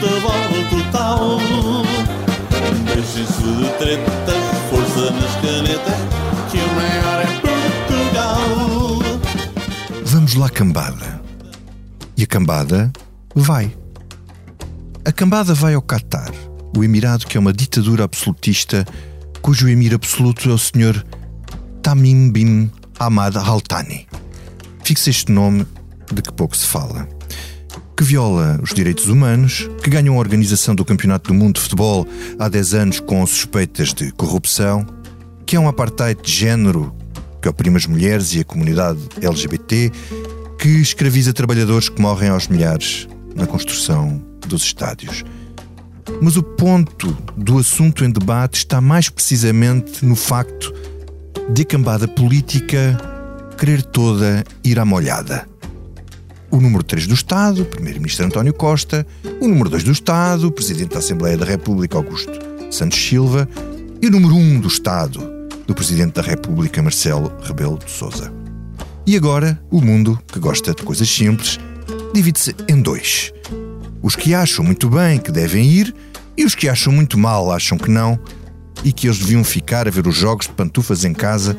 futebol total. Deixem-se de tretas, força nas canetas, que o maior é Portugal. Vamos lá, cambada. E a cambada vai. A cambada vai ao Catar, o Emirado que é uma ditadura absolutista, cujo emir absoluto é o Sr. Tamim bin Hamad Al Thani. Fixe este nome de que pouco se fala. Que viola os direitos humanos, que ganha uma organização do Campeonato do Mundo de Futebol há 10 anos com suspeitas de corrupção, que é um apartheid de género que oprime as mulheres e a comunidade LGBT, que escraviza trabalhadores que morrem aos milhares na construção dos estádios. Mas o ponto do assunto em debate está mais precisamente no facto de a cambada política querer toda ir à molhada. O número 3 do Estado, Primeiro-Ministro António Costa, o número 2 do Estado, Presidente da Assembleia da República Augusto Santos Silva e o número 1 do Estado, do Presidente da República Marcelo Rebelo de Sousa. E agora, o mundo, que gosta de coisas simples, divide-se em dois. Os que acham muito bem que devem ir e os que acham muito mal acham que não e que eles deviam ficar a ver os jogos de pantufas em casa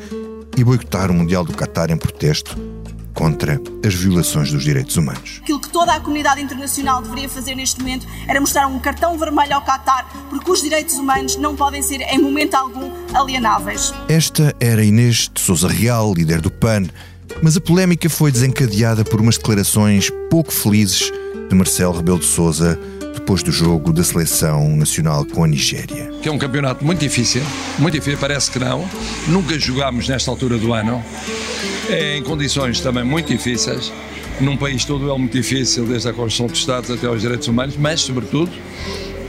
e boicotar o Mundial do Qatar em protesto contra as violações dos direitos humanos. Aquilo que toda a comunidade internacional deveria fazer neste momento era mostrar um cartão vermelho ao Qatar, porque os direitos humanos não podem ser, em momento algum, alienáveis. Esta era Inês de Souza Real, líder do PAN, mas a polémica foi desencadeada por umas declarações pouco felizes de Marcelo Rebelo de Sousa depois do jogo da seleção nacional com a Nigéria. Que é um campeonato muito difícil, muito difícil, parece que não. Nunca jogámos nesta altura do ano. É em condições também muito difíceis. Num país todo é muito difícil, desde a construção dos Estados até aos direitos humanos, mas, sobretudo,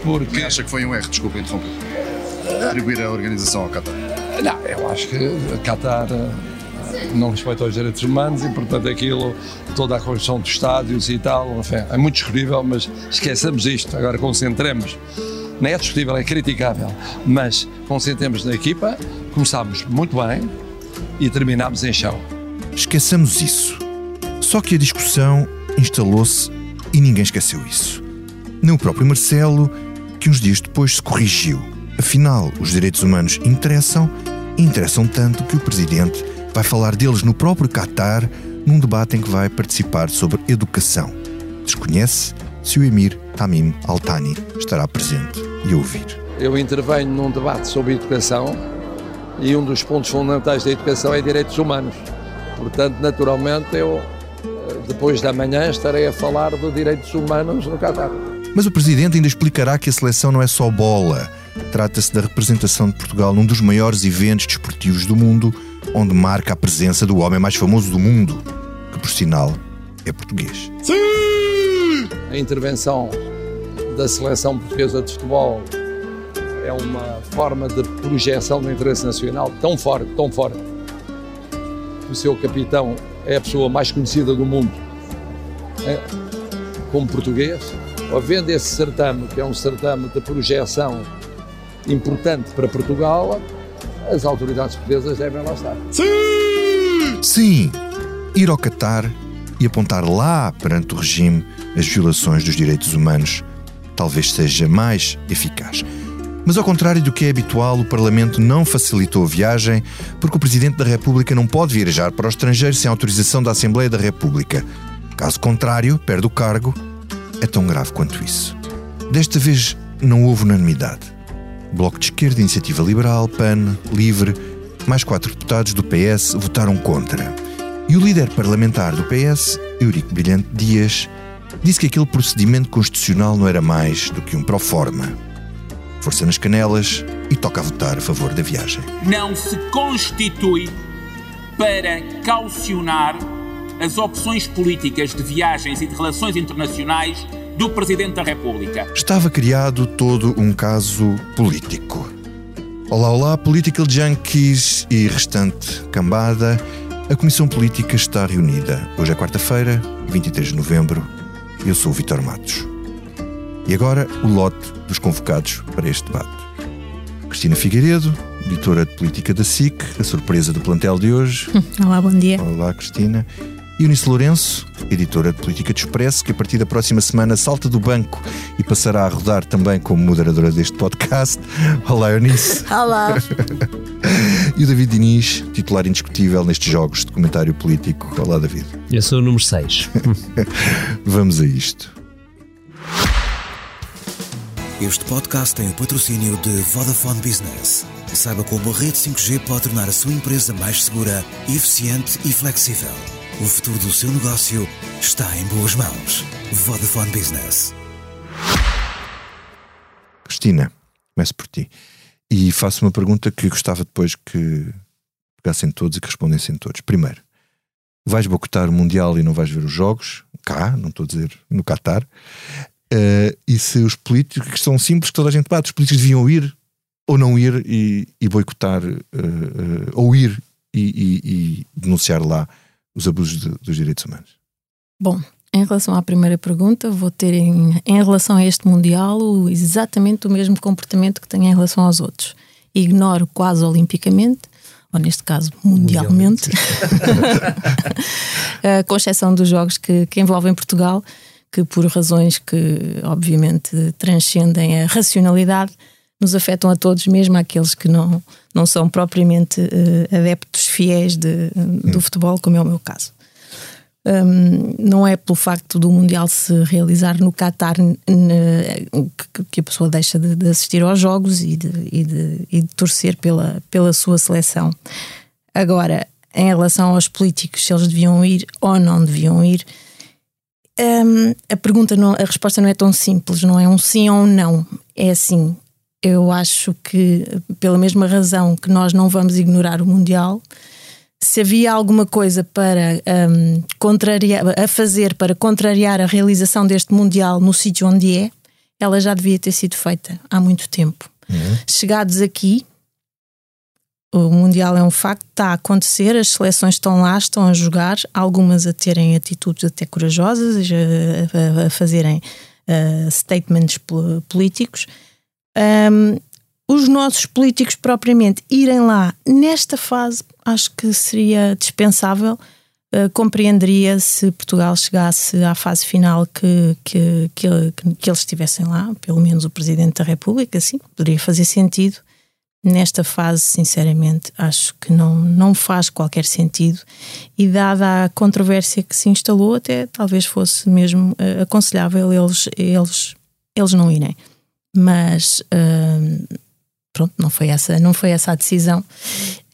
porque. Acha que foi um erro, desculpa interromper, atribuir a organização ao Qatar? Não, eu acho que a Qatar não respeita os direitos humanos e, portanto, aquilo, toda a construção dos estádios e tal, enfim, é muito discutível, mas esqueçamos isto, agora concentremos. Não é discutível, é criticável, mas concentremos na equipa, começámos muito bem e terminámos em chão. Esqueçamos isso. Só que a discussão instalou-se e ninguém esqueceu isso. Nem o próprio Marcelo, que uns dias depois se corrigiu. Afinal, os direitos humanos interessam, interessam tanto que o presidente vai falar deles no próprio Qatar, num debate em que vai participar sobre educação. Desconhece se o emir Tamim Al-Thani estará presente e ouvir. Eu intervenho num debate sobre educação e um dos pontos fundamentais da educação é direitos humanos. Portanto, naturalmente, eu depois da manhã estarei a falar de direitos humanos no Qatar. Mas o presidente ainda explicará que a seleção não é só bola. Trata-se da representação de Portugal num dos maiores eventos desportivos do mundo, onde marca a presença do homem mais famoso do mundo, que por sinal é português. Sim! A intervenção da seleção portuguesa de futebol é uma forma de projeção do interesse nacional tão forte, tão forte. O seu capitão é a pessoa mais conhecida do mundo é, como português. Havendo esse certame, que é um certame de projeção importante para Portugal, as autoridades portuguesas devem lá estar. Sim! Sim! Ir ao Catar e apontar lá perante o regime as violações dos direitos humanos talvez seja mais eficaz. Mas ao contrário do que é habitual, o Parlamento não facilitou a viagem porque o Presidente da República não pode viajar para o estrangeiro sem autorização da Assembleia da República. Caso contrário, perde o cargo. É tão grave quanto isso. Desta vez não houve unanimidade. Bloco de Esquerda, Iniciativa Liberal, PAN, Livre, mais quatro deputados do PS votaram contra. E o líder parlamentar do PS, Eurico Brilhante Dias, disse que aquele procedimento constitucional não era mais do que um pró-forma. Força nas canelas e toca a votar a favor da viagem. Não se constitui para caucionar as opções políticas de viagens e de relações internacionais do Presidente da República. Estava criado todo um caso político. Olá, olá, Political Junkies e restante cambada. A Comissão Política está reunida. Hoje é quarta-feira, 23 de novembro. Eu sou o Vitor Matos. E agora o lote dos convocados para este debate. Cristina Figueiredo, editora de política da SIC, a surpresa do plantel de hoje. Olá, bom dia. Olá, Cristina. Eunice Lourenço, editora de Política de Expresso, que a partir da próxima semana salta do banco e passará a rodar também como moderadora deste podcast. Olá, Eunice. Olá. e o David Diniz, titular indiscutível nestes jogos de comentário político. Olá, David. Eu sou o número 6. Vamos a isto. Este podcast tem o patrocínio de Vodafone Business. Saiba como a rede 5G pode tornar a sua empresa mais segura, eficiente e flexível. O futuro do seu negócio está em boas mãos. Vodafone Business. Cristina, começo por ti. E faço uma pergunta que gostava depois que pegassem todos e que respondessem todos. Primeiro, vais boicotar o Mundial e não vais ver os jogos? Cá, não estou a dizer no Qatar. Uh, e se os políticos, que são simples, que toda a gente bate, os políticos deviam ir ou não ir e, e boicotar, uh, uh, ou ir e, e, e, denunciar lá os abusos de, dos direitos humanos? Bom, em relação à primeira pergunta, vou ter em, em relação a este Mundial o, exatamente o mesmo comportamento que tenho em relação aos outros. Ignoro quase olimpicamente, ou neste caso mundialmente, mundialmente. com exceção dos jogos que, que envolvem Portugal que por razões que obviamente transcendem a racionalidade nos afetam a todos, mesmo aqueles que não, não são propriamente uh, adeptos fiéis de, do hum. futebol, como é o meu caso. Um, não é pelo facto do Mundial se realizar no Qatar que, que, a pessoa deixa de, de assistir aos jogos e de, e de, e de torcer pela, pela sua seleção. Agora, em relação aos políticos, se eles deviam ir ou não deviam ir, um, a pergunta, não, a resposta não é tão simples, não é um sim ou um não. É assim, eu acho que, pela mesma razão que nós não vamos ignorar o Mundial, se havia alguma coisa para um, contrariar, a fazer para contrariar a realização deste Mundial no sítio onde é, ela já devia ter sido feita há muito tempo. Uhum. Chegados aqui, o Mundial é um facto, está a acontecer, as seleções estão lá, estão a jogar, algumas a terem atitudes até corajosas, a, a, a fazerem uh, statements políticos. Um, os nossos políticos propriamente irem lá nesta fase, acho que seria dispensável. Uh, compreenderia se Portugal chegasse à fase final que, que, que, que eles estivessem lá, pelo menos o Presidente da República, sim, poderia fazer sentido nesta fase, sinceramente, acho que não, não faz qualquer sentido e, dada a controvérsia que se instalou, até talvez fosse mesmo uh, aconselhável eles, eles, eles não irem. Mas uh, pronto, não foi, essa, não foi essa a decisão.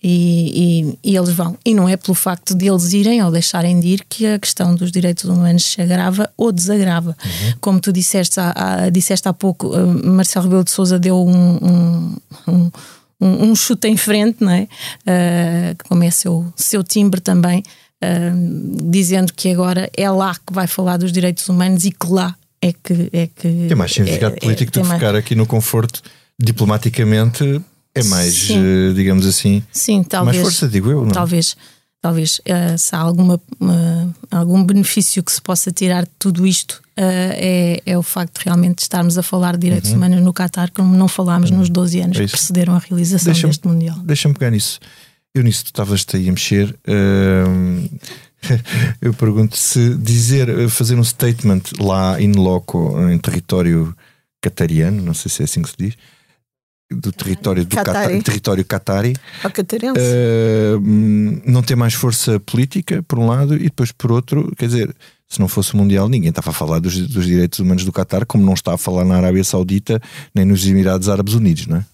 E, e, e, eles vão. E não é pelo facto de eles irem ou deixarem de ir que a questão dos direitos humanos se agrava ou desagrava. Uhum. Como tu disseste há, há, disseste há pouco, uh, Marcelo Rebelo de Souza deu um, um, um um, um chute em frente, não é? Uh, como é seu, seu timbre também, uh, dizendo que agora é lá que vai falar dos direitos humanos e que lá é que. É que tem mais significado é, político é, do que mais... ficar aqui no conforto diplomaticamente. É mais, uh, digamos assim, Sim, talvez, mais força, digo eu. Não? Talvez talvez uh, se há alguma, uh, algum benefício que se possa tirar de tudo isto é, é o facto de realmente estarmos a falar de direitos uhum. humanos no Qatar, como não falámos uhum. nos 12 anos é que precederam a realização deste Mundial. Deixa-me pegar nisso. Eu nisso tu estavas-te aí a mexer. eu pergunto se dizer, fazer um statement lá in loco, em território catariano, não sei se é assim que se diz, do território do Qatari. território Qatari uh, não tem mais força política por um lado e depois por outro quer dizer se não fosse o Mundial, ninguém estava a falar dos, dos direitos humanos do Qatar, como não está a falar na Arábia Saudita nem nos Emirados Árabes Unidos, não é?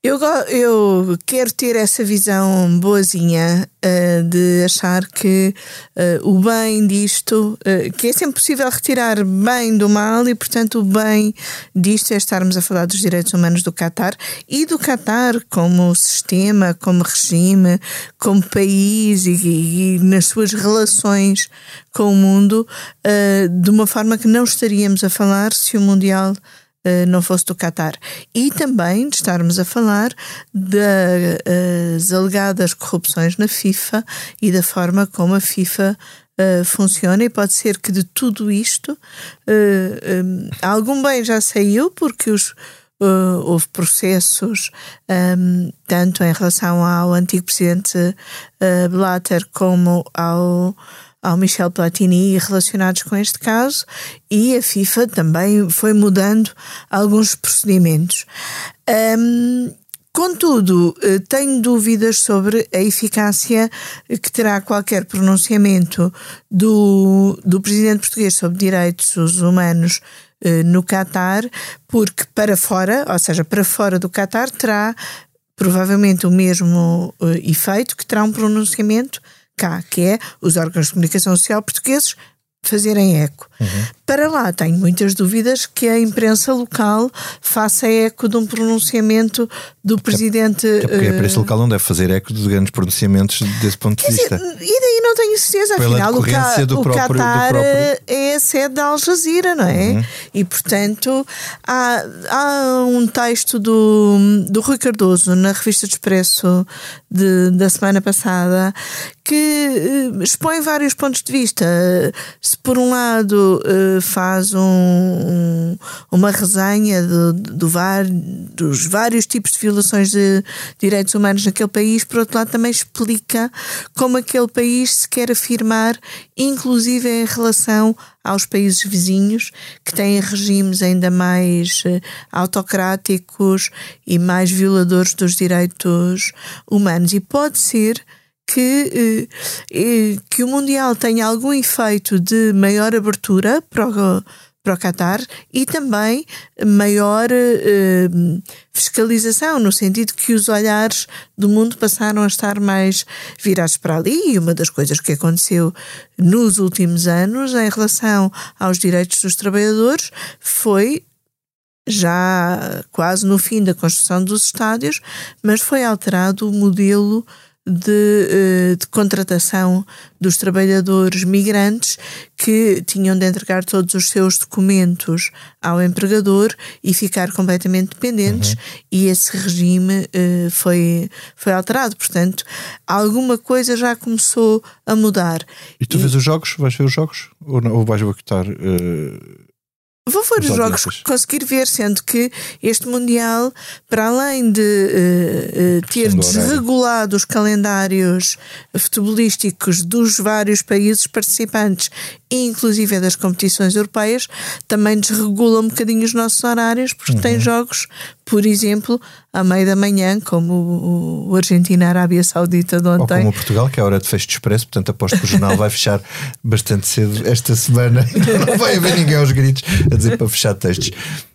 Eu, eu quero ter essa visão boazinha uh, de achar que uh, o bem disto, uh, que é sempre possível retirar bem do mal e, portanto, o bem disto é estarmos a falar dos direitos humanos do Qatar e do Qatar como sistema, como regime, como país e, e, e nas suas relações com o mundo, de uma forma que não estaríamos a falar se o Mundial não fosse do Qatar. E também de estarmos a falar das alegadas corrupções na FIFA e da forma como a FIFA uh, funciona. E pode ser que de tudo isto uh, um, algum bem já saiu, porque os. Uh, houve processos um, tanto em relação ao antigo presidente Blatter como ao ao Michel Platini relacionados com este caso e a FIFA também foi mudando alguns procedimentos. Um, Contudo, eh, tenho dúvidas sobre a eficácia que terá qualquer pronunciamento do, do presidente português sobre direitos humanos eh, no Catar, porque para fora, ou seja, para fora do Catar, terá provavelmente o mesmo eh, efeito que terá um pronunciamento cá, que é os órgãos de comunicação social portugueses fazerem eco. Uhum. Para lá, tenho muitas dúvidas que a imprensa local faça eco de um pronunciamento do presidente. É, porque a imprensa local não deve fazer eco de grandes pronunciamentos desse ponto de vista. Dizer, e daí não tenho certeza, Pela afinal, o, ca, do o próprio, Qatar do próprio... é a sede da Al Jazeera, não é? Uhum. E portanto, há, há um texto do, do Rui Cardoso na revista de Expresso de, da semana passada que eh, expõe vários pontos de vista. Se por um lado eh, faz um, um, uma resenha do, do var, dos vários tipos de violações de direitos humanos naquele país, por outro lado também explica como aquele país se quer afirmar, inclusive em relação aos países vizinhos que têm regimes ainda mais eh, autocráticos e mais violadores dos direitos humanos. E pode ser que, eh, eh, que o Mundial tenha algum efeito de maior abertura para o, para o Qatar e também maior eh, fiscalização, no sentido que os olhares do mundo passaram a estar mais virados para ali. E uma das coisas que aconteceu nos últimos anos em relação aos direitos dos trabalhadores foi já quase no fim da construção dos estádios, mas foi alterado o modelo de, eh, de, contratação dos trabalhadores migrantes que tinham de entregar todos os seus documentos ao empregador e ficar completamente dependentes, uhum. e esse regime uh, foi, foi alterado. Portanto, alguma coisa já começou a mudar. E tu e... vês os jogos? Vais ver os jogos? Ou, não, ou vais boicotar? Uh Vou ver os jogos que conseguir ver, sendo que este Mundial, para além de uh, uh, ter desregulado os calendários futebolísticos dos vários países participantes, inclusive das competições europeias, também desregula um bocadinho os nossos horários, porque uhum. tem jogos, por exemplo, à meia da manhã, como o, o Argentina-Arábia Saudita de ontem. Ou como o Portugal, que é a hora de fecho de expresso, portanto aposto que o jornal vai fechar bastante cedo esta semana. Não vai haver ninguém aos gritos a dizer para fechar textos.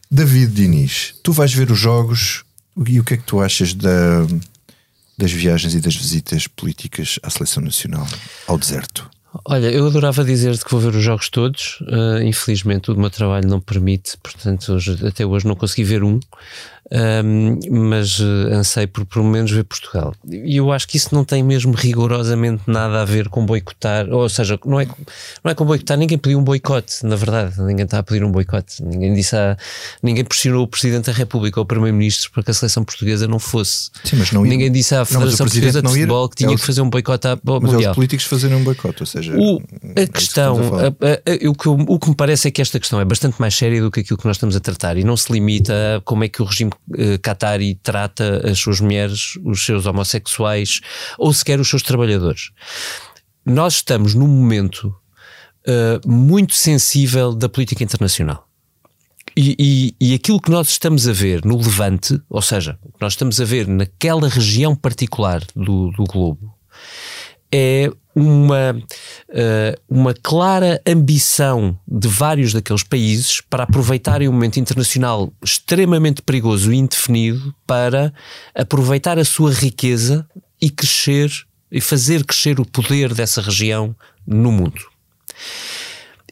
David Diniz, tu vais ver os jogos e o que é que tu achas da, das viagens e das visitas políticas à seleção nacional ao deserto? Olha, eu adorava dizer-te que vou ver os jogos todos. Uh, infelizmente, o meu trabalho não permite, portanto, hoje, até hoje não consegui ver um um, mas uh, anseio por pelo menos ver Portugal. E eu acho que isso não tem mesmo rigorosamente nada a ver com boicotar, ou seja, não é, não é com boicotar, ninguém pediu um boicote, na verdade, ninguém está a pedir um boicote, ninguém disse a, ninguém pressionou o Presidente da República ou o Primeiro-Ministro para que a seleção portuguesa não fosse. Sim, mas não ninguém disse à Federação Portuguesa de Futebol que tinha é os, que fazer um boicote à mas Mundial. É os políticos fazerem um boicote, ou seja, o, a é questão, a, a, a, o, que, o que me parece é que esta questão é bastante mais séria do que aquilo que nós estamos a tratar e não se limita a como é que o regime uh, Qatari trata as suas mulheres, os seus homossexuais ou sequer os seus trabalhadores. Nós estamos num momento uh, muito sensível da política internacional. E, e, e, aquilo que nós estamos a ver no Levante, ou seja, nós estamos a ver naquela região particular do, do globo, é uma, uh, uma clara ambição de vários daqueles países para aproveitarem um momento internacional extremamente perigoso e indefinido para aproveitar a sua riqueza e crescer e fazer crescer o poder dessa região no mundo.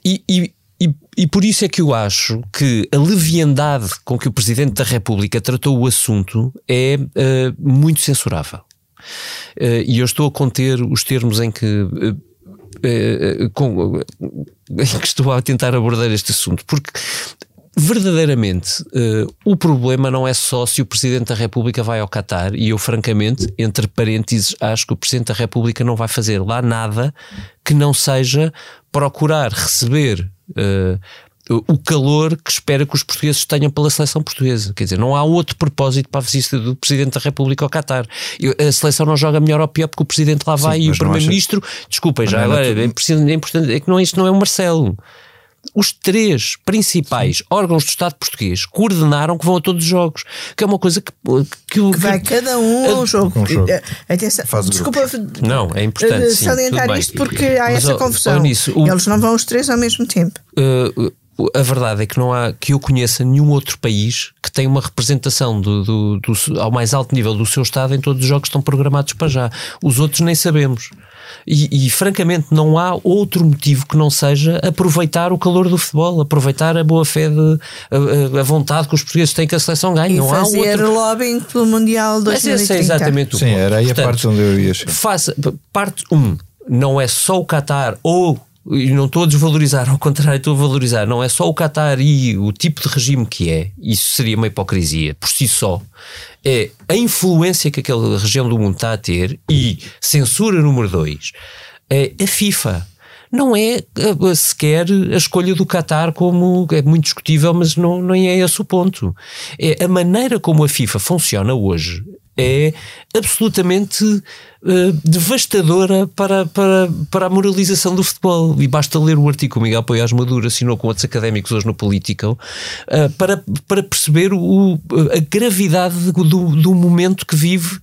E, e, e, e, por isso é que eu acho que a leviandade com que o Presidente da República tratou o assunto é uh, muito censurável. Uh, e eu estou a conter os termos em que. Uh, uh, com, em que estou a tentar abordar este assunto, porque verdadeiramente uh, o problema não é só se o Presidente da República vai ao Qatar, e eu, francamente, entre parênteses, acho que o Presidente da República não vai fazer lá nada que não seja procurar receber uh, o calor que espera que os portugueses tenham pela seleção portuguesa. Quer dizer, não há outro propósito para a visita do Presidente da República ao Qatar. A seleção não joga melhor ou pior porque o Presidente lá vai Sim, e o Primeiro-Ministro. Acha... Desculpem, já agora, é, é, importante, é que não, isto não é o Marcelo os três principais Sim. órgãos do Estado português coordenaram que vão a todos os jogos, que é uma coisa que. Que, que vai cada um ao jogo. Um jogo. Atenção, desculpa, não, é importante. Uh, salientar isto porque há Mas, essa confusão. Nisso, o, Eles não vão os três ao mesmo tempo. Uh, a verdade é que não há que eu conheça nenhum outro país que tenha uma representação do, do, do, ao mais alto nível do seu Estado em todos os jogos que estão programados para já. Os outros nem sabemos. E, e, francamente não há outro motivo que não seja aproveitar o calor do futebol, aproveitar a boa fé, de, a, a vontade que os portugueses têm que a seleção ganhe. E não fazer há outro... lobbying pelo Mundial 2030. Esse é exatamente o Sim, ponto. era aí Portanto, a parte onde eu ia chegar. Faça, parte 1, um, não é só o Qatar ou e não estou a desvalorizar, ao contrário, estou a valorizar. Não é só o Qatar e o tipo de regime que é, isso seria uma hipocrisia por si só. É a influência que aquela região do mundo está a ter e censura número dois é a FIFA. Não é eh, sequer a escolha do Qatar como é muito discutível, mas não, não é esse o ponto. É a maneira como a FIFA funciona hoje é absolutamente uh, devastadora para, para, para a moralização do futebol. E basta ler o artigo que o Miguel Poiás Maduro assinou com outros académicos hoje no Political uh, para, para perceber o, a gravidade do, do momento que vive,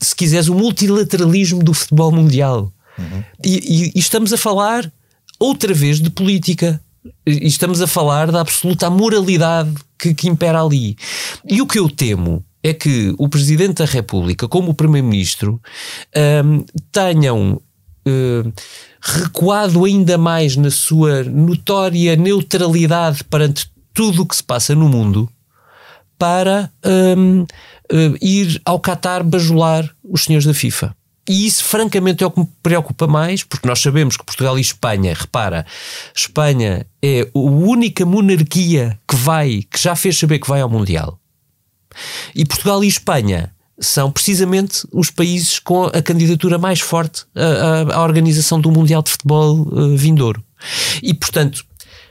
se quiseres, o multilateralismo do futebol mundial. Uhum. E, e, e estamos a falar outra vez de política. E estamos a falar da absoluta moralidade que, que impera ali. E o que eu temo é que o Presidente da República, como o Primeiro-Ministro, um, tenham uh, recuado ainda mais na sua notória neutralidade perante tudo o que se passa no mundo para um, uh, ir ao Qatar bajular os senhores da FIFA. E isso, francamente, é o que me preocupa mais, porque nós sabemos que Portugal e Espanha, repara, Espanha é a única monarquia que vai, que já fez saber que vai ao Mundial. E Portugal e Espanha são precisamente os países com a candidatura mais forte à, à organização do Mundial de Futebol uh, vindouro. E, portanto,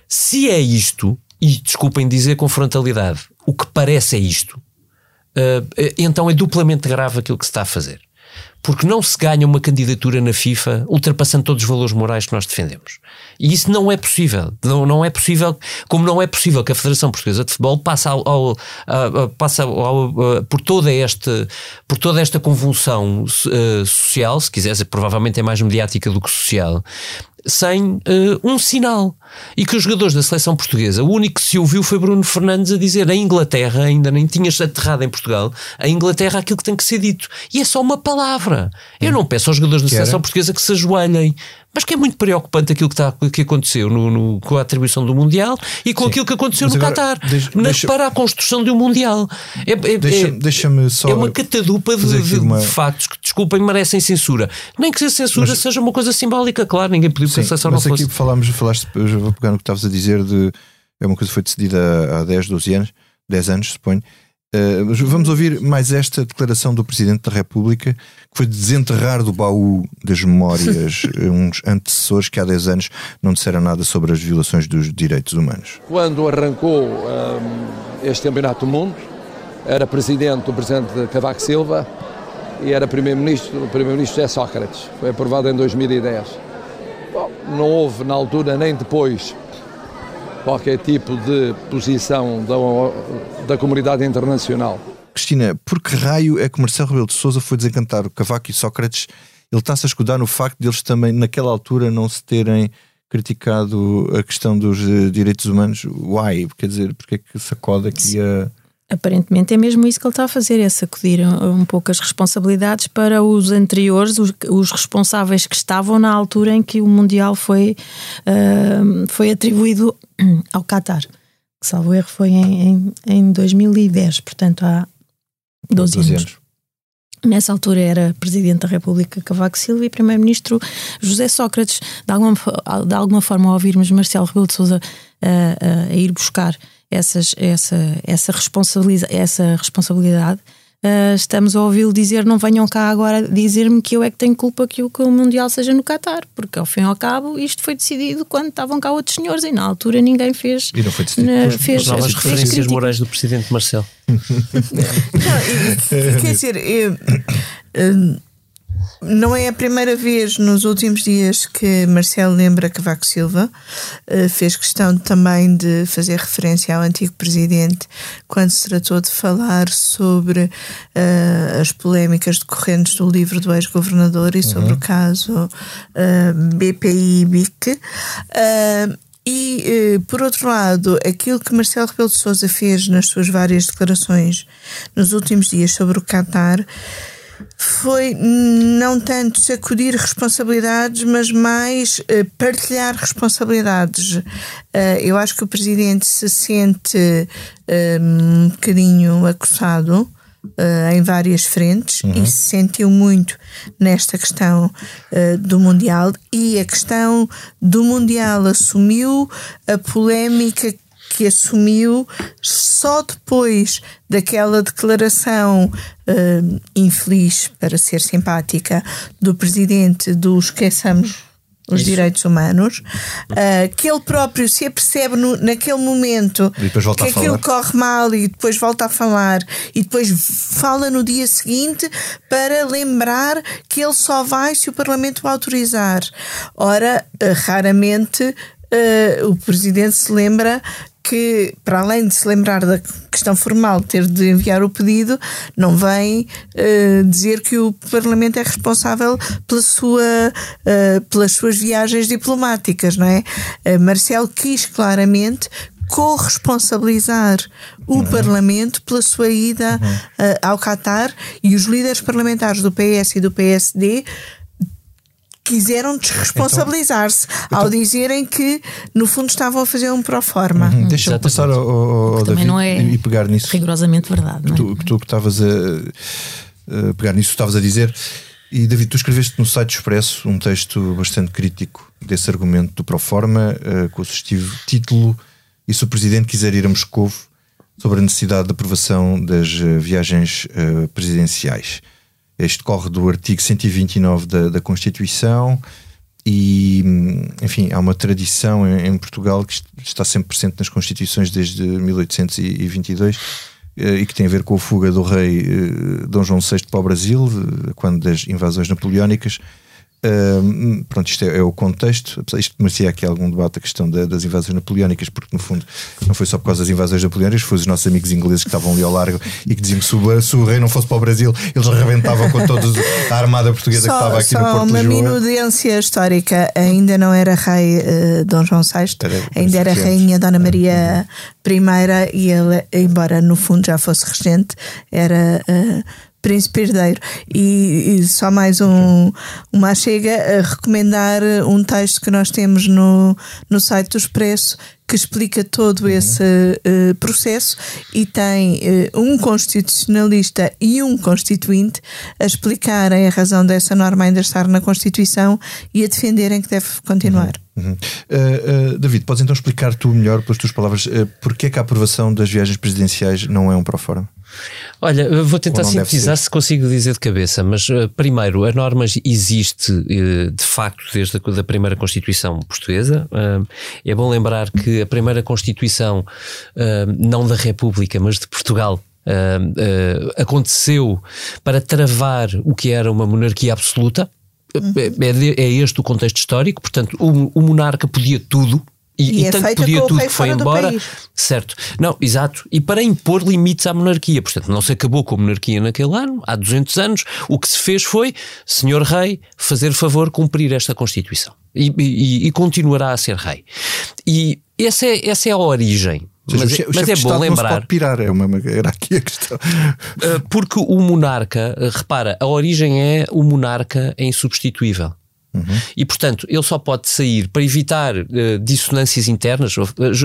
se é isto, e desculpem dizer com frontalidade, o que parece é isto, uh, então é duplamente grave aquilo que se está a fazer porque não se ganha uma candidatura na FIFA ultrapassando todos os valores morais que nós defendemos. E isso não é possível. Não, não é possível, como não é possível que a Federação Portuguesa de Futebol passe, ao, ao, ao, passe ao, por, toda esta, por toda esta convulsão uh, social, se quiseres, provavelmente é mais mediática do que social, sem uh, um sinal. E que os jogadores da seleção portuguesa, o único que se ouviu foi Bruno Fernandes a dizer a Inglaterra, ainda nem tinhas aterrado em Portugal, a Inglaterra aquilo que tem que ser dito. E é só uma palavra. Eu não peço aos jogadores da seleção portuguesa que se ajoelhem mas que é muito preocupante aquilo que, está, que aconteceu no, no, com a atribuição do Mundial e com Sim. aquilo que aconteceu no Qatar deixa, deixa, para a construção de um Mundial. É, é, deixa, é, deixa só é uma catadupa de, de, uma... de, factos que, desculpem, merecem censura. Nem que a censura mas, seja uma coisa simbólica, claro, ninguém pediu que a seleção não fosse. Mas aqui falámos, falaste, eu vou pegar no que estavas a dizer de. É uma coisa que foi decidida há 10, 12 anos, 10 anos, suponho. Uh, vamos ouvir mais esta declaração do Presidente da República, que foi desenterrar do baú das memórias uns antecessores que há 10 anos não disseram nada sobre as violações dos direitos humanos. Quando arrancou um, este Campeonato do Mundo, era Presidente o Presidente Cavaco Silva e era Primeiro-Ministro, o Primeiro-Ministro é Sócrates. Foi aprovado em 2010. Bom, não houve na altura nem depois qualquer tipo de posição da, da comunidade internacional. Cristina, por que raio é que Marcelo Rebelo de Sousa foi desencantar o Cavaco e Sócrates? Ele está-se a escudar no facto de eles também, naquela altura, não se terem criticado a questão dos eh, direitos humanos. Why? Quer dizer, porque é que sacode aqui a Aparentemente é mesmo isso que ele está a fazer, é sacudir um pouco as responsabilidades para os anteriores, os, os responsáveis que estavam na altura em que o Mundial foi, uh, foi atribuído ao Qatar, que salvo erro foi em, em, em 2010, portanto há 12, 12 anos. anos. Nessa altura era Presidente da República Cavaco Silva e Primeiro-Ministro José Sócrates. De alguma, de alguma forma, ao ouvirmos Marcelo Rebelo de Sousa a, a, a ir buscar essas, essa, essa, responsabilidade, essa responsabilidade Uh, estamos a ouvi-lo dizer: não venham cá agora dizer-me que eu é que tenho culpa que o, que o Mundial seja no Qatar, porque ao fim e ao cabo isto foi decidido quando estavam cá outros senhores e na altura ninguém fez. E não foi decidido. Na, fez, as novas referências morais do presidente Marcelo. não, quer dizer, eu, eu, não é a primeira vez nos últimos dias que Marcelo lembra Cavaco Silva. Uh, fez questão também de fazer referência ao antigo presidente quando se tratou de falar sobre uh, as polémicas decorrentes do livro do ex-governador e sobre uhum. o caso uh, eh, BPI-BIC. E, por outro lado, aquilo que Marcelo Rebelo de Sousa fez nas suas várias declarações nos últimos dias sobre o Qatar foi não tanto sacudir responsabilidades, mas mais uh, partilhar responsabilidades. Uh, eu acho que o presidente se sente uh, um bocadinho acossado. em várias frentes uhum. e se sentiu muito nesta questão do Mundial e a questão do Mundial assumiu a polémica que assumiu só depois daquela declaração uh, infeliz, para ser simpática, do presidente do Esqueçamos os Isso. direitos humanos, uh, que ele próprio se apercebe no, naquele momento que aquilo corre mal e depois volta a falar e depois fala no dia seguinte para lembrar que ele só vai se o Parlamento o autorizar. Ora, uh, raramente uh, o Presidente se lembra que, para além de se lembrar da questão formal de ter de enviar o pedido, não vem uh, dizer que o Parlamento é responsável pela sua, uh, pelas suas viagens diplomáticas, não é? Uh, Marcelo quis claramente corresponsabilizar o uhum. Parlamento pela sua ida uhum. ao Qatar e os líderes parlamentares do PS e do PSD quiseram desresponsabilizar-se então, ao dizerem que no fundo estavam a fazer um pro forma. Uhum, Deixa-me passar ao, ao, David não é e pegar nisso. Rigorosamente verdade. Que tu, que tu estavas a, a, pegar nisso, estavas a dizer. E David, tu escreveste no site Expresso um texto bastante crítico desse argumento do Proforma, uh, com o sugestivo título E se o Presidente quiser ir a Moscou sobre a necessidade de aprovação das uh, viagens uh, presidenciais. Este corre do artigo 129 da, da Constituição e, enfim, há uma tradição em, em, Portugal que está sempre presente nas Constituições desde 1822 eh, e que tem a ver com a fuga do rei eh, Dom João VI para o Brasil, quando das invasões napoleónicas Uh, pronto, isto é, é, o contexto. Isto merecia aqui algum debate a questão da, das invasões napoleónicas, porque no fundo não foi só por causa das invasões napoleónicas, foi os nossos amigos ingleses que estavam ali ao largo e que diziam que se o, se o rei não fosse para o Brasil, eles arrebentavam com toda a armada portuguesa só, que estava aqui no Porto uma minudência histórica: ainda não era rei uh, Dom João VI, era, ainda era rainha Dona Maria I e ele, embora no fundo já fosse regente, era. Uh, Príncipe Herdeiro. E, e, só mais um, uma chega a recomendar um texto que nós temos no, no site do Expresso que explica todo uhum. esse uh, processo e tem uh, um constitucionalista e um constituinte a explicarem a razão dessa norma ainda estar na Constituição e a defenderem que deve continuar. Uhum. Uh, David, podes então explicar tu melhor, pelas tuas palavras, uh, porque é que a aprovação das viagens presidenciais não é um pró-fórum? Olha, vou tentar sintetizar se consigo dizer de cabeça, mas uh, primeiro, a norma existe uh, de facto desde a da primeira Constituição portuguesa. Uh, é bom lembrar que a primeira Constituição, não da República, mas de Portugal, aconteceu para travar o que era uma monarquia absoluta. Uhum. É, é, este o contexto histórico, portanto, o, o monarca podia tudo, e, e, e é tanto podia tudo que foi embora. Certo. Não, exato. E para impor limites à monarquia. Portanto, não se acabou com a monarquia naquele ano, há 200 anos. O que se fez foi, senhor rei, fazer favor cumprir esta Constituição. E, e, e continuará a ser rei. E essa é, essa é a origem. Mas, mas, é, mas é bom lembrar. Não se pode pirar, é uma, era aqui a questão. Eh, porque o monarca, repara, a origem é o monarca é insubstituível. Uhum. E, portanto, ele só pode sair para evitar uh, dissonâncias internas.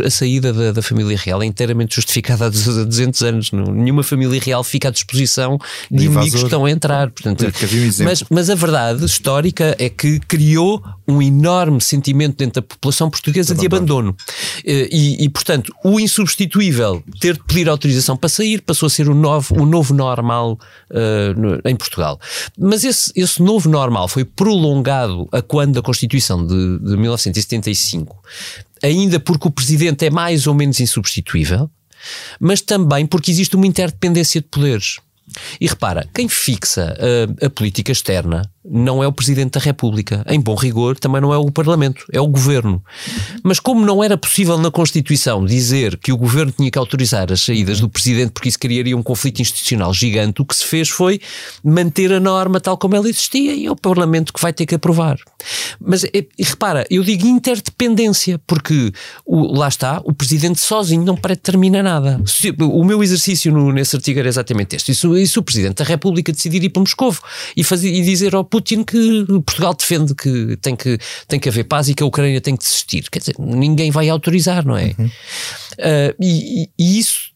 A saída da, da, família real é inteiramente justificada há 200 anos. Não, nenhuma família real fica à disposição de inimigos que estão a entrar. Portanto, um mas, mas a verdade histórica é que criou um enorme sentimento dentro da população portuguesa de abandono. Uh, e, e, portanto, o insubstituível ter de pedir autorização para sair passou a ser o novo, o novo normal uh, no, em Portugal. Mas esse, esse novo normal foi prolongado a quando da Constituição de, de 1975, ainda porque o presidente é mais ou menos insubstituível, mas também porque existe uma interdependência de poderes. E repara, quem fixa a, a, política externa não é o Presidente da República. Em bom rigor, também não é o Parlamento, é o Governo. Mas como não era possível na Constituição dizer que o Governo tinha que autorizar as saídas do Presidente porque isso criaria um conflito institucional gigante, o que se fez foi manter a norma tal como ela existia e é o Parlamento que vai ter que aprovar. Mas e, repara, eu digo interdependência, porque o, lá está, o Presidente sozinho não predetermina nada. O meu exercício no, nesse artigo era exatamente este. Isso e se o Presidente da República decidir ir para Moscou e, fazer, e dizer ao Putin que Portugal defende que tem, que tem que haver paz e que a Ucrânia tem que desistir. Quer dizer, ninguém vai autorizar, não é? Uhum. Uh, e, e, isso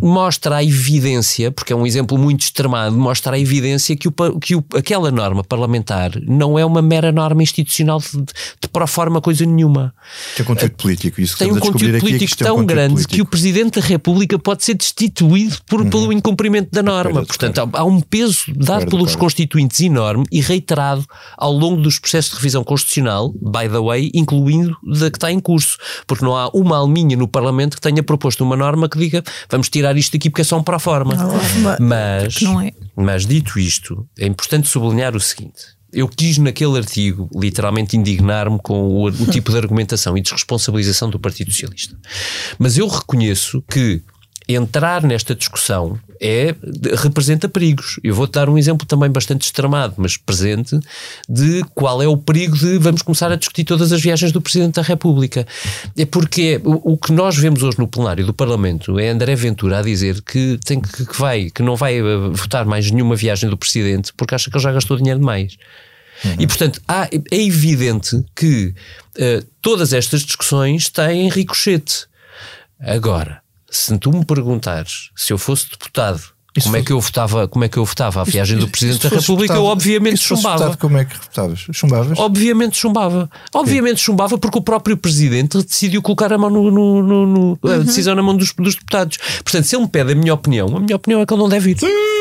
mostra a evidência, porque é um exemplo muito extremado, mostra a evidência que, o, que o, aquela norma parlamentar não é uma mera norma institucional de, de pro forma coisa nenhuma. Tem conteúdo político, isso Tem um conteúdo político tão um grande político. que o Presidente da República pode ser destituído por, uhum. pelo incumprimento da norma. Portanto, há, há, um peso dado pelos constituintes enorme e reiterado ao longo dos processos de revisão constitucional, by the way, incluindo da que está em curso, porque não há uma alminha no Parlamento que tenha proposto uma norma que diga vamos vamos tirar isto daqui porque é só um para a forma. Mas, é. mas dito isto, é importante sublinhar o seguinte. Eu quis naquele artigo literalmente indignar-me com o, o tipo de argumentação e desresponsabilização do Partido Socialista. Mas eu reconheço que entrar nesta discussão é representa perigos. Eu vou-te dar um exemplo também bastante extremado, mas presente, de qual é o perigo de vamos começar a discutir todas as viagens do Presidente da República. É porque o, o que nós vemos hoje no plenário do Parlamento é André Ventura a dizer que, tem que, que, vai, que não vai eh, votar mais nenhuma viagem do Presidente porque acha que ele já gastou dinheiro demais. Uhum. E, portanto, há, é evidente que uh, todas estas discussões têm ricochete. Agora, se tu me perguntares se eu fosse deputado isso como é que eu votava, como é que eu votava a viagem do Presidente da República? eu obviamente chumbava. como é que votavas? Chumbavas? Obviamente chumbava. Obviamente Sim. chumbava porque o próprio Presidente decidiu colocar a mão no, no, no, no uhum. a decisão na mão dos, dos, deputados. Portanto, se ele me pede a minha opinião, a minha opinião é que ele não deve ir. Sim.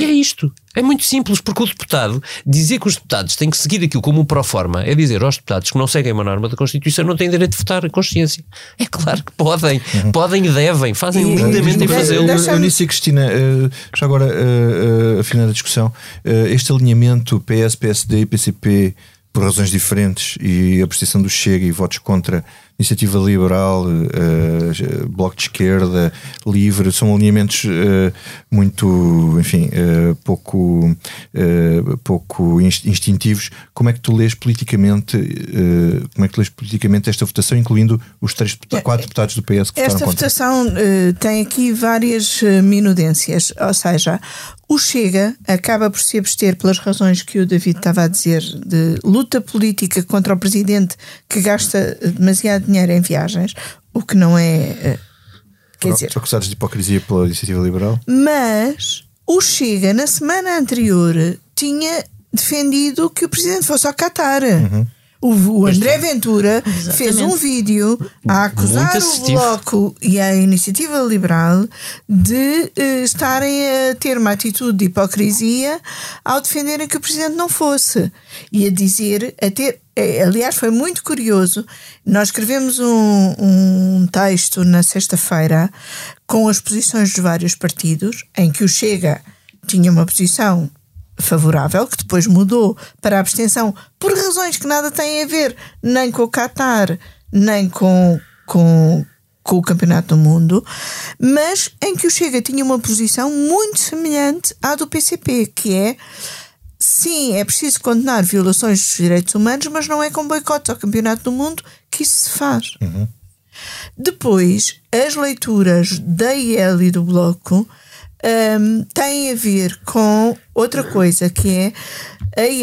E é isto. É muito simples, porque o deputado, dizer que os deputados têm que seguir aquilo como um pró-forma, é dizer aos deputados que não seguem uma norma da Constituição não têm direito de votar a consciência. É claro que podem, uhum. podem e devem, fazem e, lindamente em fazê-lo. Eunice e Cristina, uh, já agora, uh, uh, afinal da discussão, este alinhamento PS, PSD e PCP por razões diferentes e a prestação do Chega e votos contra Iniciativa Liberal, uh, Bloco de Esquerda, Livre, são alinhamentos uh, muito, enfim, uh, pouco, pouco instintivos. Como é que tu lês politicamente, como é que tu lês politicamente esta votação, incluindo os três, quatro deputados do PS que Esta votação tem aqui várias minudências, ou seja, o Chega acaba por se abster pelas razões que o David estava a dizer, de luta política contra o presidente que gasta demasiado dinheiro em viagens, o que não é. Eh, quer dizer. São acusados de hipocrisia pela iniciativa liberal. Mas o Chega, na semana anterior, tinha defendido que o presidente fosse ao Qatar. Uhum. O, André Ventura Exatamente. fez um vídeo a acusar o Bloco e a Iniciativa Liberal de uh, estarem a ter uma atitude de hipocrisia ao defenderem que o Presidente não fosse. E a dizer, a ter. Eh, aliás, foi muito curioso. Nós escrevemos um, um texto na sexta-feira com as posições dos vários partidos, em que o Chega tinha uma posição favorável, que depois mudou para a abstenção por razões que nada têm a ver nem com o Qatar, nem com, com, com o Campeonato do Mundo, mas em que o Chega tinha uma posição muito semelhante à do PCP, que é sim, é preciso condenar violações dos direitos humanos, mas não é com boicotes ao Campeonato do Mundo que isso se faz. Uhum. Depois, as leituras da IEL e do Bloco um, tem a ver com outra coisa que é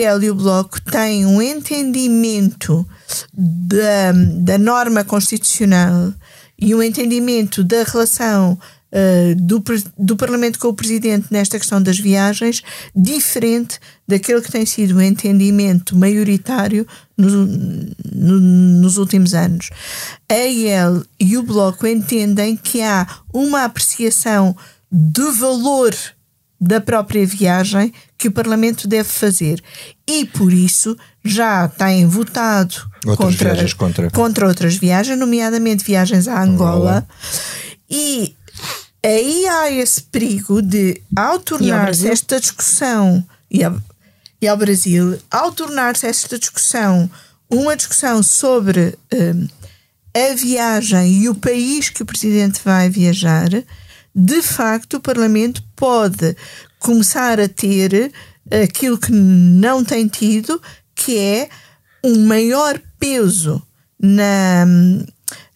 a o Bloco têm um entendimento da, da norma constitucional e um entendimento da relação uh, do, do Parlamento com o Presidente nesta questão das viagens diferente daquele que tem sido o entendimento maioritário no, no, nos últimos anos. A IEL e o Bloco entendem que há uma apreciação do valor da própria viagem que o Parlamento deve fazer. E por isso já têm votado outras contra, contra. contra outras viagens, nomeadamente viagens à Angola. Angola. E aí há esse perigo de, ao tornar-se esta discussão e ao, e ao Brasil, ao tornar-se esta discussão uma discussão sobre um, a viagem e o país que o Presidente vai viajar, de facto o Parlamento pode começar a ter aquilo que não tem tido, que é um maior peso na,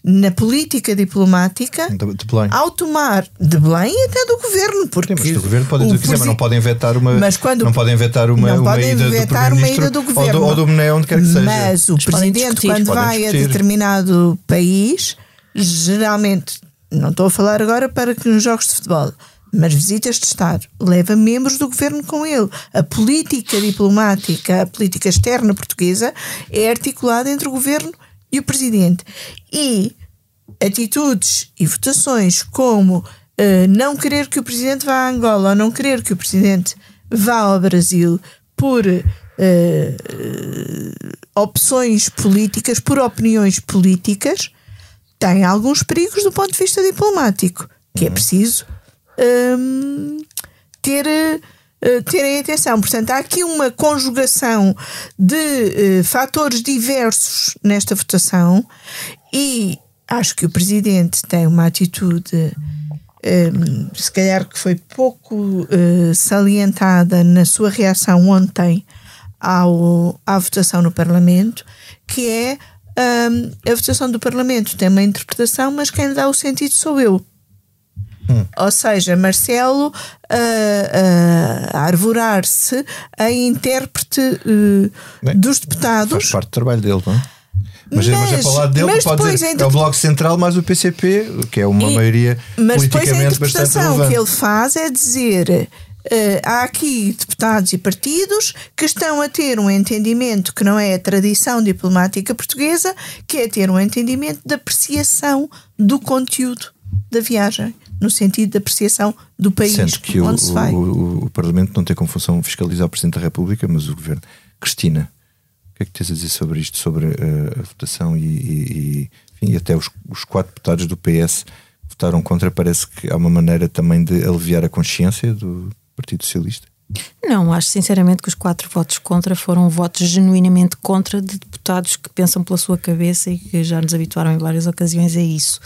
na política diplomática de, de Belém. ao tomar de Belém e até do governo porque Sim, mas o governo pode dizer o que quiser, mas não podem vetar uma mas quando, não podem vetar uma, não uma, podem ida, vetar do uma ida do governo ou do, ou do onde quer que seja. Mas o mas presidente quando vai a determinado país geralmente não estou a falar agora para que nos jogos de futebol mas visitas de Estado, leva membros do governo com ele. A política diplomática, a política externa portuguesa é articulada entre o governo e o presidente. E atitudes e votações como uh, não querer que o presidente vá a Angola ou não querer que o presidente vá ao Brasil por uh, opções políticas, por opiniões políticas, tem alguns perigos do ponto de vista diplomático, que é preciso um, ter. Uh, terem atenção. Portanto, há aqui uma conjugação de uh, fatores diversos nesta votação e acho que o Presidente tem uma atitude, um, se calhar que foi pouco uh, salientada na sua reação ontem ao, à votação no Parlamento, que é a votação do Parlamento tem uma interpretação, mas quem dá o sentido sou eu. Hum. Ou seja, Marcelo uh, uh, a arvorar-se em intérprete uh, Bem, dos deputados. Faz parte do trabalho dele, não é? Mas, mas, mas é para o lado dele, pode dizer, é o Bloco Central mais o PCP, que é uma e, maioria mas politicamente bastante relevante. Mas depois a interpretação que ele faz é dizer Uh, há aqui deputados e partidos que estão a ter um entendimento que não é a tradição diplomática portuguesa, que é ter um entendimento de apreciação do conteúdo da viagem no sentido de apreciação do país Sendo que onde o, se vai. O, o, Parlamento não tem como função fiscalizar o Presidente da República, mas o Governo. Cristina, o que é que tens a dizer sobre isto, sobre uh, a votação e, e, enfim, e até os, os, quatro deputados do PS votaram contra? Parece que há uma maneira também de aliviar a consciência do Partido Socialista? Não, acho sinceramente que os quatro votos contra foram votos genuinamente contra de deputados que pensam pela sua cabeça e que já nos habituaram em várias ocasiões a isso.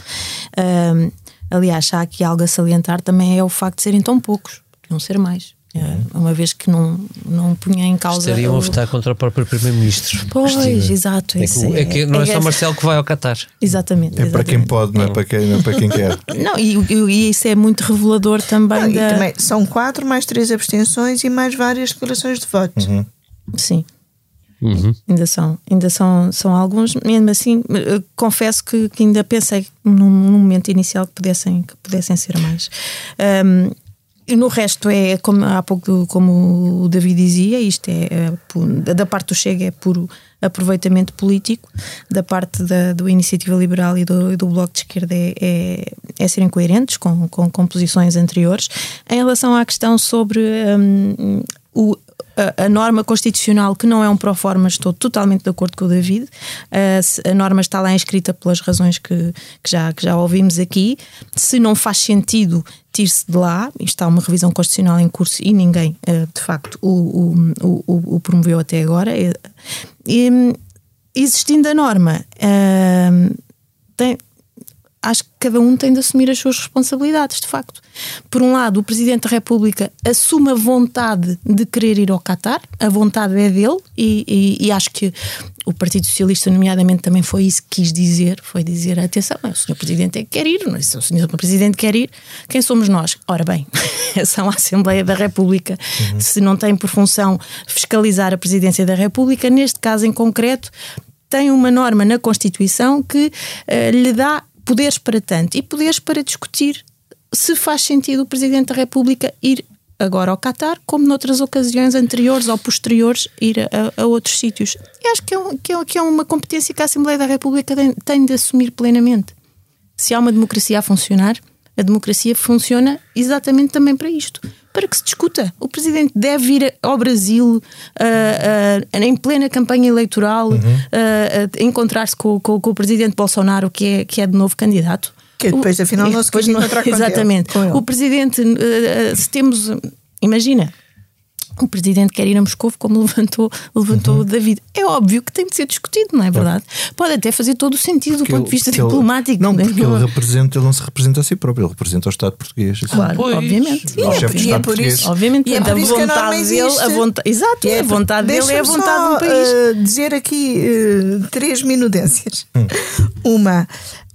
Um, Aliás, há aqui algo a salientar também é o facto de serem tão poucos, não ser mais. É, uma vez que não, não punha em causa. Estariam o... a votar contra o próprio Primeiro-Ministro. Pois, Cristina. exato. É, que, é, que não é, é só Marcelo que vai ao Qatar. Exatamente. É exatamente. para quem pode, não é, para, quem, não é para quem quer. Não, e, e, isso é muito revelador também. Não, da... também são quatro mais três abstenções e mais várias declarações de voto. Uhum. Sim. Uhum. Ainda são, ainda são, são alguns, mesmo assim, confesso que, que ainda pensei num, num, momento inicial que pudessem, que pudessem ser mais. Um, no resto é, como há pouco, como o David dizia, isto é, é da parte do Chega é puro aproveitamento político, da parte da, do Iniciativa Liberal e do, do Bloco de Esquerda é, é, é serem coerentes com, com, com, posições anteriores. Em relação à questão sobre um, o, a, norma constitucional, que não é um pró-forma, estou totalmente de acordo com o David. A, a norma está lá inscrita pelas razões que, que, já, que já ouvimos aqui. Se não faz sentido tirar-se de lá, está uma revisão constitucional em curso e ninguém, eh, de facto, o, o, o, o promoveu até agora. E, existindo a norma, uh, tem, acho que cada um tem de assumir as suas responsabilidades, de facto. Por um lado, o Presidente da República assume a vontade de querer ir ao Qatar, a vontade é dele, e, e, e acho que o Partido Socialista, nomeadamente, também foi isso que quis dizer: foi dizer, atenção, o Sr. Presidente é que quer ir, não é? se o Sr. Presidente quer ir, quem somos nós? Ora bem, são a Assembleia da República. Uhum. Se não tem por função fiscalizar a Presidência da República, neste caso em concreto, tem uma norma na Constituição que uh, lhe dá poderes para tanto e poderes para discutir se faz sentido o Presidente da República ir agora ao Qatar, como noutras ocasiões anteriores ou posteriores, ir a, a outros sítios. E acho que é, um, que, é, que é, uma competência que a Assembleia da República tem, tem de assumir plenamente. Se há uma democracia a funcionar, a democracia funciona exatamente também para isto para que se discuta. O Presidente deve vir ao Brasil uh, uh, em plena campanha eleitoral, uhum. uh, encontrar-se com, com, com, o Presidente Bolsonaro, que é, que é de novo candidato. Que depois, afinal, não se quis encontrar com Exatamente. Com ele. O Presidente, se temos. Imagina, o presidente quer ir a Moscou, como levantou, levantou uhum. David. É óbvio que tem de ser discutido, não é verdade? Pode até fazer todo o sentido porque do ponto de vista diplomático. não, porque ele, representa, ele não se representa a si próprio, ele representa o Estado português. Assim. Claro, pois. obviamente. o é, chefe de Estado português. Isso, obviamente, e é por a vontade dele, a vontade, exato, é, a vontade dele é a vontade do país. Uh, dizer aqui uh, três minudências. Hum. Uma,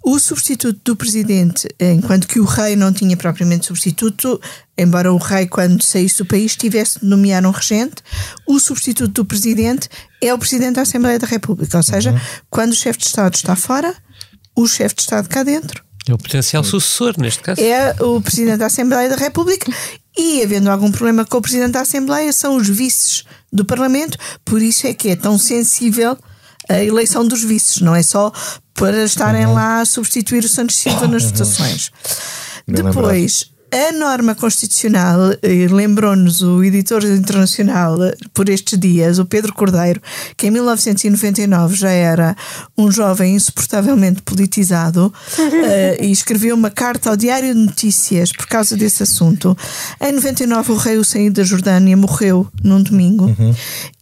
o substituto do presidente, enquanto que o rei não tinha propriamente substituto, embora o rei, quando saísse do país, tivesse de nomear um regente, o substituto do presidente é o presidente da Assembleia da República. Ou seja, uhum. quando o chefe de Estado está fora, o chefe de Estado cá dentro. É o potencial sucessor, neste caso. É o presidente da Assembleia da República e, havendo algum problema com o presidente da Assembleia, são os vices do Parlamento. Por isso é que é tão sensível a eleição dos vices, não é só para estarem uhum. lá a substituir o Santos Silva nas uhum. votações. Depois, a norma constitucional, lembrou-nos o editor internacional por estes dias, o Pedro Cordeiro, que em 1999 já era um jovem insuportavelmente politizado uh, e escreveu uma carta ao Diário de Notícias por causa desse assunto. Em 99, o rei Hussein da Jordânia morreu num domingo uhum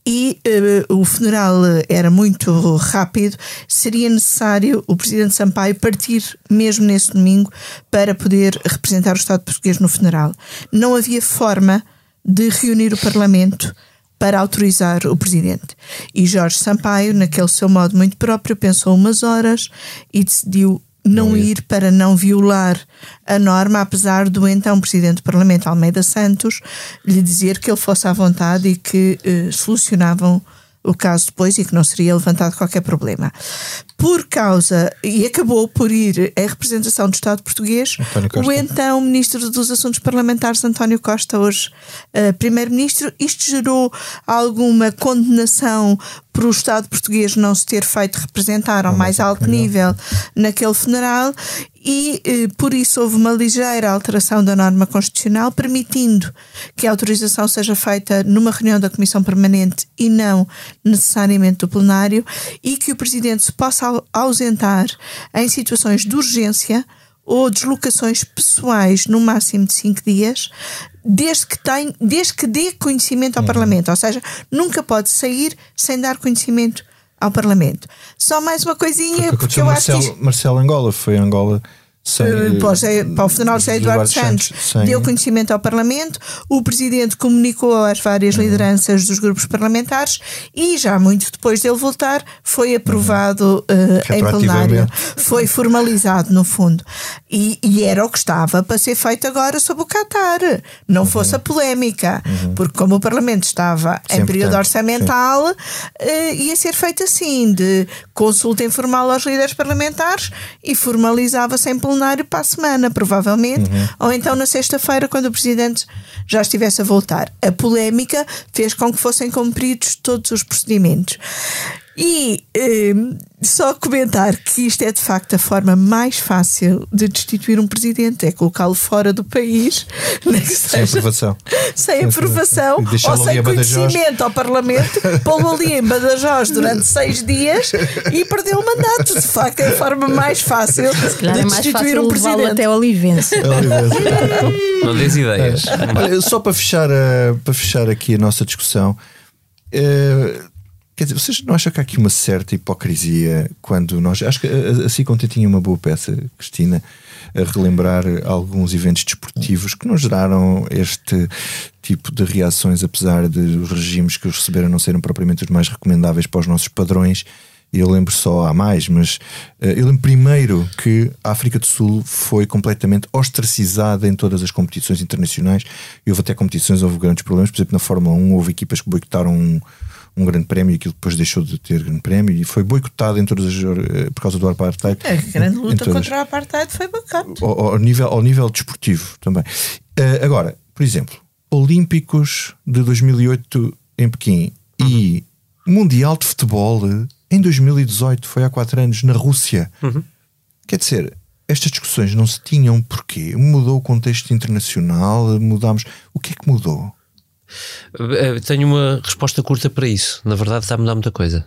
e uh, o funeral era muito rápido, seria necessário o presidente Sampaio partir mesmo nesse domingo para poder representar o Estado português no funeral. Não havia forma de reunir o Parlamento para autorizar o presidente. E Jorge Sampaio, naquele seu modo muito próprio, pensou umas horas e decidiu não ir para não violar a norma, apesar do então Presidente do Parlamento, Almeida Santos, lhe dizer que ele fosse à vontade e que eh, solucionavam o caso depois e que não seria levantado qualquer problema. Por causa, e acabou por ir em representação do Estado português, o então Ministro dos Assuntos Parlamentares, António Costa, hoje uh, Primeiro-Ministro. Isto gerou alguma condenação por o Estado português não se ter feito representar ao mais alto nível naquele funeral e eh, por isso houve uma ligeira alteração da norma constitucional, permitindo que a autorização seja feita numa reunião da Comissão Permanente e não necessariamente do plenário, e que o Presidente se possa ausentar em situações de urgência ou deslocações pessoais no máximo de cinco dias, desde que, tem, desde que dê conhecimento ao uhum. Parlamento. Ou seja, nunca pode sair sem dar conhecimento ao Parlamento. Só mais uma coisinha, porque eu Marcelo, acho que. Marcelo Angola foi Angola para, para o funeral de José Eduardo Santos, Santos deu conhecimento ao Parlamento, o Presidente comunicou às várias uhum. lideranças dos grupos parlamentares e já muito depois dele voltar foi aprovado uhum. uh, em plenário, foi formalizado no fundo e, e, era o que estava para ser feito agora sobre o Qatar, não uhum. fosse a polémica, uhum. porque como o Parlamento estava Sempre em período tanto. orçamental, uh, ia ser feito assim, de consulta informal aos líderes parlamentares e formalizava-se em plenário plenário para a semana, provavelmente, uhum. ou então na sexta-feira, quando o Presidente já estivesse a voltar. A polémica fez com que fossem cumpridos todos os procedimentos. E eh, só comentar que isto é de facto a forma mais fácil de destituir um presidente, é colocá-lo fora do país, sem aprovação, sem aprovação ou sem conhecimento ao Parlamento, pô-lo ali em Badajoz durante seis dias e perdeu o mandato. De facto, é a forma mais fácil de é mais destituir fácil um presidente. até Olivença. Não dês ideias. É. Olha, só para fechar, a, para fechar aqui a nossa discussão. Uh, Quer dizer, vocês não acham que há aqui uma certa hipocrisia quando nós. Acho que assim como tinha uma boa peça, Cristina, a relembrar alguns eventos desportivos que não geraram este tipo de reações, apesar de os regimes que os receberam não serem propriamente os mais recomendáveis para os nossos padrões. Eu lembro só há mais, mas uh, eu lembro primeiro que a África do Sul foi completamente ostracizada em todas as competições internacionais e houve até competições, houve grandes problemas. Por exemplo, na Fórmula 1 houve equipas que boicotaram um, um grande prémio e aquilo depois deixou de ter grande prémio e foi boicotado em todas as, eh, por causa do apartheid. A grande luta contra o apartheid foi boicote. Ao, ao, nível, ao nível desportivo também. Uh, agora, por exemplo, Olímpicos de 2008 em Pequim uhum. e Mundial de Futebol em 2018, foi há quatro anos, na Rússia. Uhum. Quer dizer, estas discussões não se tinham porquê? Mudou o contexto internacional, mudámos. O que é que mudou? Eh, tenho uma resposta curta para isso. Na verdade, está a mudar muita coisa.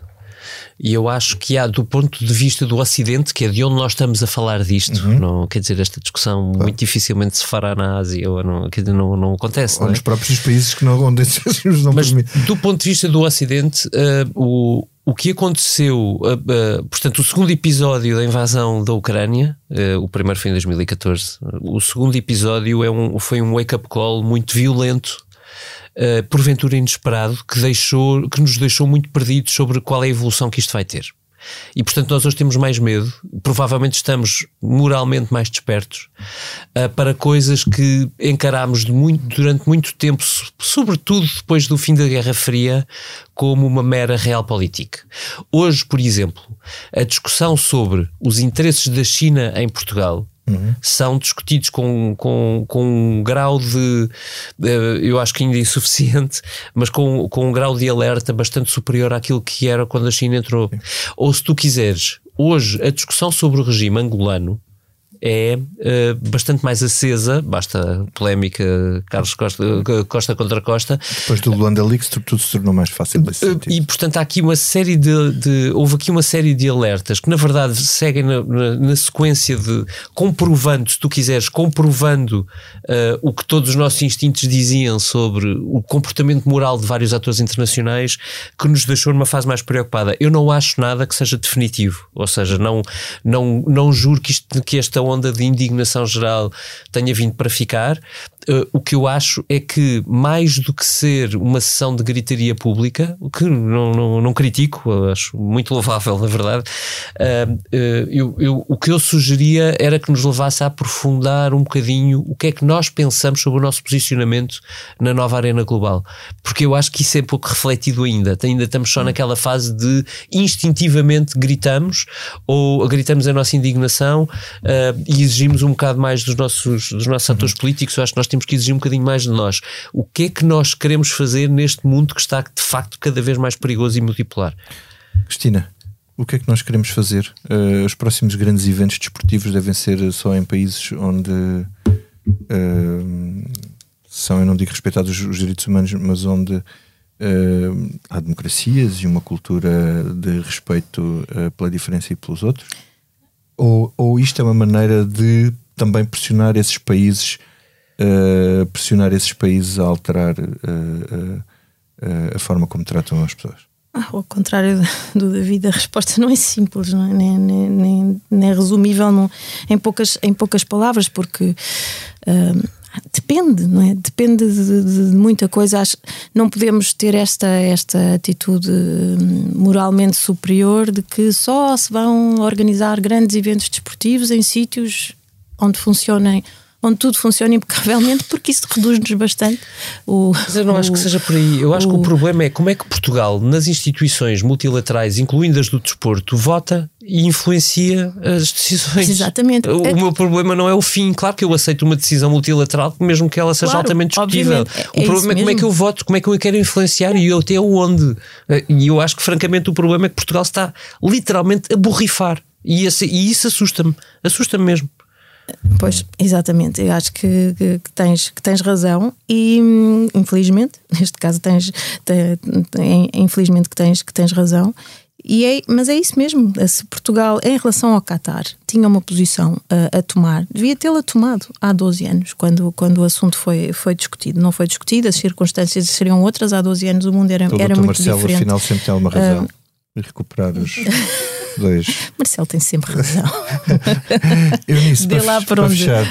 E eu acho que há, do ponto de vista do Ocidente, que é de onde nós estamos a falar disto, uhum. não, quer dizer, esta discussão claro. muito dificilmente se fará na Ásia, ou não, quer dizer, não, não acontece. Ou não é? nos próprios países que não, onde não Mas, do ponto de vista do Ocidente, uh, o, o que aconteceu, uh, uh, portanto, o segundo episódio da invasão da Ucrânia, uh, o primeiro foi em 2014, o segundo episódio é um, foi um wake-up call muito violento uh, porventura inesperado, que, deixou, que nos deixou muito perdidos sobre qual é a evolução que isto vai ter. E portanto, nós hoje temos mais medo, provavelmente estamos moralmente mais despertos uh, para coisas que encarámos muito, durante muito tempo, sobretudo depois do fim da Guerra Fria, como uma mera realpolitik. Hoje, por exemplo, a discussão sobre os interesses da China em Portugal Uhum. são discutidos com, com, com um grau de, eu acho que ainda insuficiente, mas com, com um grau de alerta bastante superior àquilo que era quando a China entrou. Ou se tu quiseres, hoje a discussão sobre o regime angolano é uh, bastante mais acesa, basta polémica Carlos Costa, Costa contra Costa. Depois do Luanda Leaks tudo se tornou mais fácil uh, E portanto há aqui uma série de, de, houve aqui uma série de alertas que na verdade seguem na, na, na sequência de comprovando, se tu quiseres, comprovando uh, o que todos os nossos instintos diziam sobre o comportamento moral de vários atores internacionais que nos deixou numa fase mais preocupada. Eu não acho nada que seja definitivo, ou seja, não, não, não juro que, isto, que esta onda onda de indignação geral tenha vindo para ficar. Uh, o que eu acho é que, mais do que ser uma sessão de gritaria pública, o que não, não, não critico, acho muito louvável, na verdade, uh, uh, eu, eu, o que eu sugeria era que nos levasse a aprofundar um bocadinho o que é que nós pensamos sobre o nosso posicionamento na nova arena global. Porque eu acho que isso é pouco refletido ainda. Ainda estamos só naquela fase de instintivamente gritamos ou gritamos a nossa indignação e exigimos um bocado mais dos nossos, dos nossos uhum. atores políticos. Eu acho que nós temos que exigir um bocadinho mais de nós. O que é que nós queremos fazer neste mundo que está de facto cada vez mais perigoso e multipolar? Cristina, o que é que nós queremos fazer? Uh, os próximos grandes eventos desportivos devem ser só em países onde uh, são, eu não digo respeitados os, os direitos humanos, mas onde uh, há democracias e uma cultura de respeito pela diferença e pelos outros? Ou, ou isto é uma maneira de também pressionar esses países, uh, pressionar esses países a alterar uh, a forma como tratam as pessoas? Ah, ao contrário do David, a resposta não é simples, não é? Nem, nem, nem, é resumível não, em, poucas, em poucas palavras, porque Depende, não é? Depende de, de, muita coisa. Acho, não podemos ter esta, esta atitude hum, moralmente superior de que só se vão organizar grandes eventos desportivos em sítios onde funcionem onde tudo funciona impecavelmente, porque isso reduz-nos bastante o. Mas eu não o, acho que seja por aí. Eu acho o, que o problema é como é que Portugal, nas instituições multilaterais, incluindo as do desporto, vota e influencia as decisões. Exatamente. O, é... meu problema não é o fim. Claro que eu aceito uma decisão multilateral, mesmo que ela seja claro, altamente discutível. É, o problema é como é que eu voto, como é que eu quero influenciar e eu até onde. E eu acho que, francamente, o problema é que Portugal está literalmente a borrifar. E, esse, e isso assusta-me. Assusta-me mesmo. Pois, exatamente. Eu acho que, que, que, tens, que tens razão e, infelizmente, neste caso, tens, infelizmente que tens, que tens razão. e é, mas é isso mesmo. Se Portugal, em relação ao Qatar, tinha uma posição a, a tomar, devia tê-la tomado há 12 anos, quando, quando o assunto foi, foi discutido. Não foi discutido, as circunstâncias seriam outras. Há 12 anos o mundo era, era muito Marcelo, diferente. afinal, sempre tem alguma razão. E recuperar os dois. Marcelo tem sempre razão. Eunice, Dê lá para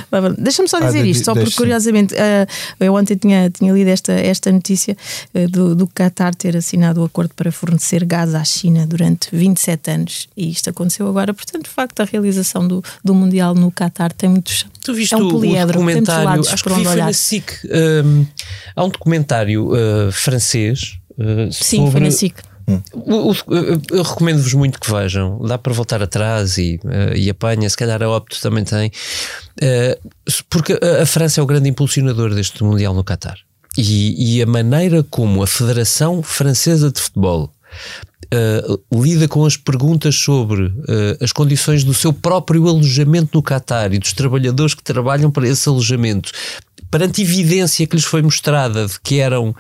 para onde. Deixa-me só Ah, dizer de- isto, só porque curiosamente ah, eu ontem tinha, tinha lido esta, esta notícia ah, do, do Qatar ter assinado o acordo para fornecer gás à China durante 27 anos e isto aconteceu agora. Portanto, de facto, a realização do, do Mundial no Qatar tem muitos. Tu viste é um o- o poliedro, muitos documentário, acho que vi foi na SIC. hum, há um documentário uh, francês uh, Sim, sobre... foi na SIC. O- eu- recomendo-vos muito que vejam. Dá para voltar atrás e, eh, e apanha. Se calhar a Opto também tem. Eh, porque a, França é o grande impulsionador deste Mundial no Qatar. E, e a maneira como a Federação Francesa de Futebol eh, lida com as perguntas sobre eh, as condições do seu próprio alojamento no Qatar e dos trabalhadores que trabalham para esse alojamento, perante evidência que lhes foi mostrada de que eram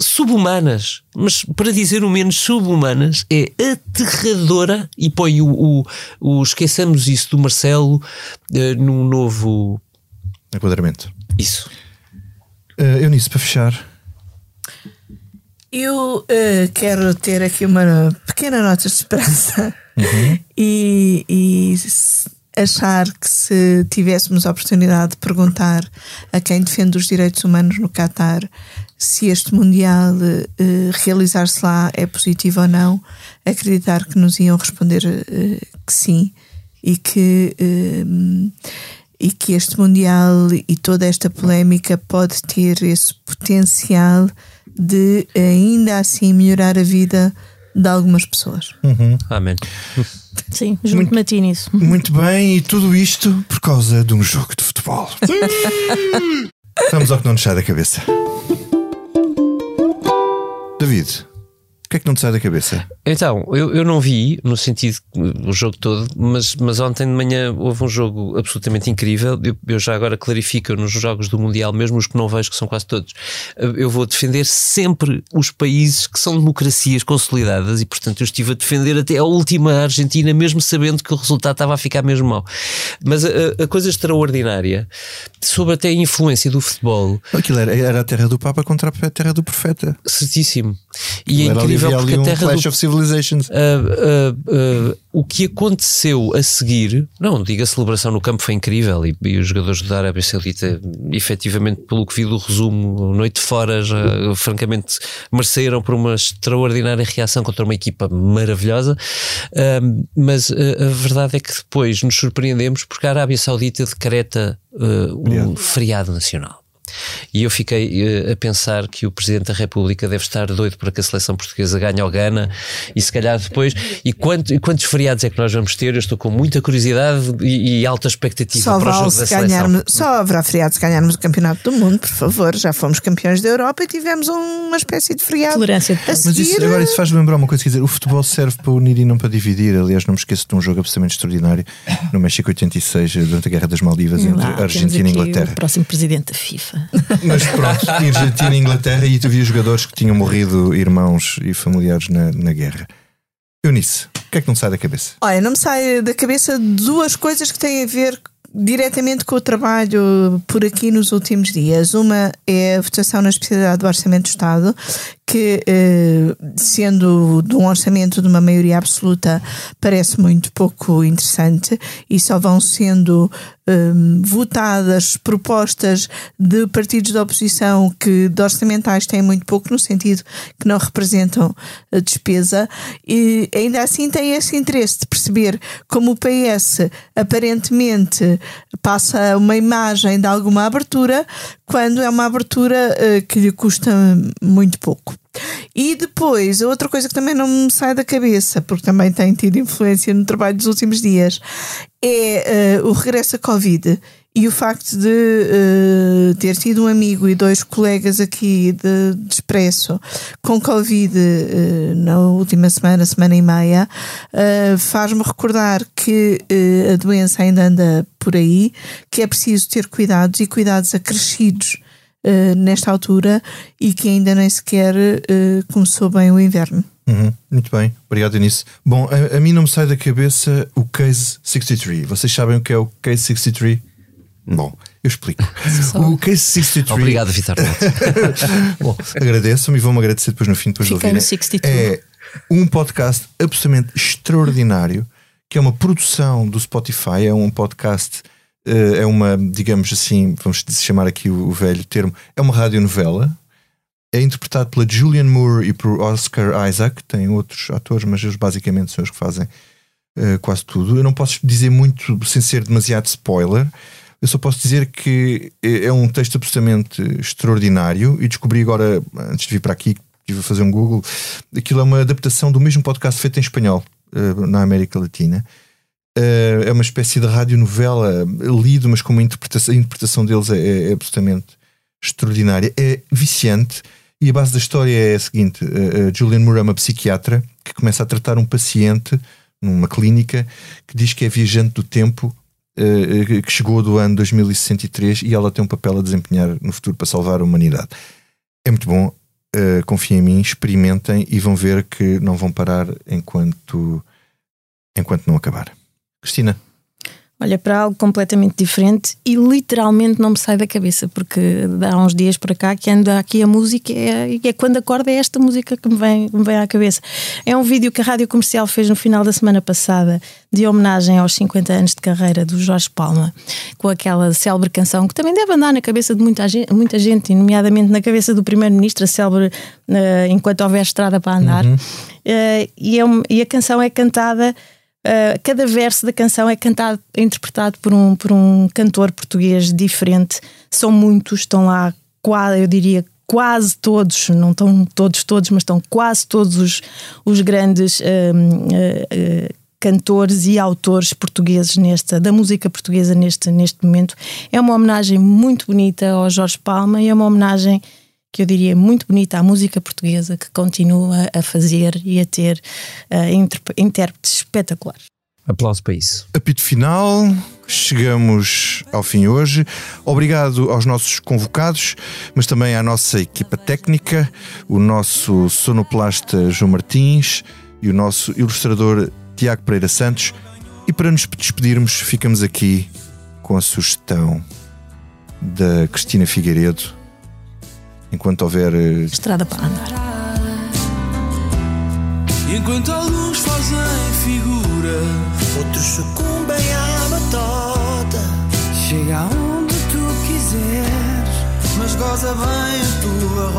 subhumanas, mas para dizer o menos subhumanas, é aterradora e põe o, o, o esqueçamos isso do Marcelo eh, num novo Enquadramento. isso. Uh, Eunice, para fechar, Eu eh, quero ter aqui uma pequena nota de esperança e, e s- achar que se tivéssemos a oportunidade de perguntar a quem defende os direitos humanos no Qatar se este Mundial eh, realizar-se lá é positivo ou não, acreditar que nos iam responder eh, que sim e que. eh, e que este Mundial e toda esta polémica pode ter esse potencial de ainda assim melhorar a vida de algumas pessoas. Amém. Sim, junto-me a ti nisso. muito bem, e tudo isto por causa de um jogo de futebol. Vamos ao que não nos sai da cabeça. David, que é que não te sai da cabeça? Então, eu, eu não vi, no sentido, o jogo todo, mas, mas ontem de manhã houve um jogo absolutamente incrível. Eu, eu já agora clarifico nos jogos do Mundial, mesmo os que não vejo, que são quase todos, eu vou defender sempre os países que são democracias consolidadas e, portanto, eu estive a defender até a última Argentina, mesmo sabendo que o resultado estava a ficar mesmo mau. Mas a, a coisa extraordinária, sobre até a influência do futebol, Aquilo era, era a terra do Papa contra a terra do Profeta. certíssimo. E é ali- incrível porque a terra Clash do of Civilizations. Uh, uh, uh, o que aconteceu a seguir, não, diga a celebração no campo foi incrível e, e os jogadores da Arábia Saudita, efetivamente, pelo que vi do resumo, noite fora, já, francamente, mereceram por uma extraordinária reação contra uma equipa maravilhosa. Mas a verdade é que depois nos surpreendemos porque a Arábia Saudita decreta um feriado nacional. E eu fiquei eh, a pensar que o Presidente da República deve estar doido para que a seleção portuguesa ganhe ao Gana e se calhar depois. E, quanto, e quantos feriados é que nós vamos ter? Eu estou com muita curiosidade e, e alta expectativa Só, para o jogo da se seleção. só haverá feriado se ganharmos o Campeonato do Mundo, por favor. Já fomos campeões da Europa e tivemos uma espécie de feriado. Tolerância de. Mas isso, agora isso faz lembrar uma coisa, quer dizer, o futebol serve para unir e não para dividir. Aliás, não me esqueço de um jogo absolutamente extraordinário no México 86, durante a Guerra das Maldivas, Lá, entre temos Argentina e Inglaterra. O próximo presidente da FIFA. Mas pronto, Argentina e Inglaterra, e tu vias jogadores que tinham morrido irmãos e familiares na, na guerra. Eunice, o que é que não sai da cabeça? Olha, não me sai da cabeça duas coisas que têm a ver diretamente com o trabalho por aqui nos últimos dias. Uma é a votação na especialidade do Orçamento do Estado, que, eh, sendo de um orçamento de uma maioria absoluta, parece muito pouco interessante e só vão sendo hum, votadas propostas de partidos da oposição que de orçamentais têm muito pouco, no sentido que não representam a despesa, e ainda assim tem esse interesse de perceber como o PS aparentemente passa uma imagem de alguma abertura, quando é uma abertura eh, que lhe custa muito pouco. E depois, outra coisa que também não me sai da cabeça, porque também tem tido influência no trabalho dos últimos dias, é eh, o regresso à Covid e o facto de eh, ter tido um amigo e dois colegas aqui de, de Expresso com Covid eh, na última semana, semana e meia, eh, faz-me recordar que a doença ainda anda por aí, que é preciso ter cuidados e cuidados acrescidos nesta altura e que ainda nem sequer começou bem o inverno. Uhum, muito bem, obrigado nisso. Bom, a, a, mim não me sai da cabeça o Case 63. Vocês sabem o que é o Case 63? Bom, eu explico. O Case 63. Obrigado, Vitor. Bom, agradeço-me e vão-me agradecer depois no fim depois Fiquei de ouvir. 62. É um podcast absolutamente extraordinário que é uma produção do Spotify, é um podcast, eh, é uma, digamos assim, vamos chamar aqui o velho termo, é uma radionovela. É interpretado pela Julianne Moore e por Oscar Isaac. Tem outros atores, mas eles basicamente são os que fazem uh, quase tudo. Eu não posso dizer muito sem ser demasiado spoiler. Eu só posso dizer que é um texto absolutamente extraordinário e descobri agora, antes de vir para aqui, estive a fazer um Google, aquilo é uma adaptação do mesmo podcast feito em espanhol uh, na América Latina. Uh, é uma espécie de radionovela lido, mas com uma interpretação, a interpretação deles é, é, é absolutamente extraordinária. É viciante e a base da história é a seguinte: Julian Moore é uma psiquiatra que começa a tratar um paciente numa clínica que diz que é viajante do tempo uh, que chegou do ano 2063 e ela tem um papel a desempenhar no futuro para salvar a humanidade. É muito bom, uh, confiem em mim, experimentem e vão ver que não vão parar enquanto, enquanto não acabar. Cristina. Olha, para algo completamente diferente e literalmente não me sai da cabeça, porque há uns dias para cá que anda aqui a música e é, é, quando acorda é esta música que me vem, me vem à cabeça. É um vídeo que a Rádio Comercial fez no final da semana passada de homenagem aos 50 anos de carreira do Jorge Palma, com aquela célebre canção que também deve andar na cabeça de muita gente, muita gente nomeadamente na cabeça do Primeiro-Ministro, a célebre uh, Enquanto Houver Estrada para Andar. Uhum. Uh, e, é, e a canção é cantada Uh, cada verso da canção é cantado, é interpretado por um, por um cantor português diferente. São muitos, estão lá, quase, eu diria quase todos, não estão todos, todos, mas estão quase todos os, os grandes uh, uh, cantores e autores portugueses nesta, da música portuguesa neste, neste momento. É uma homenagem muito bonita ao Jorge Palma e é uma homenagem que eu diria muito bonita à música portuguesa que continua a fazer e a ter uh, intérpretes espetaculares. Aplauso para isso. Apito final, chegamos ao fim hoje. Obrigado aos nossos convocados, mas também à nossa equipa técnica, o nosso sonoplasta João Martins e o nosso ilustrador Tiago Pereira Santos. E para nos despedirmos, ficamos aqui com a sugestão da Cristina Figueiredo enquanto houver. Eh, Estrada para andar. Enquanto alguns fazem figura, outros sucumbem à batota. Chega onde tu quiseres, mas goza bem a tua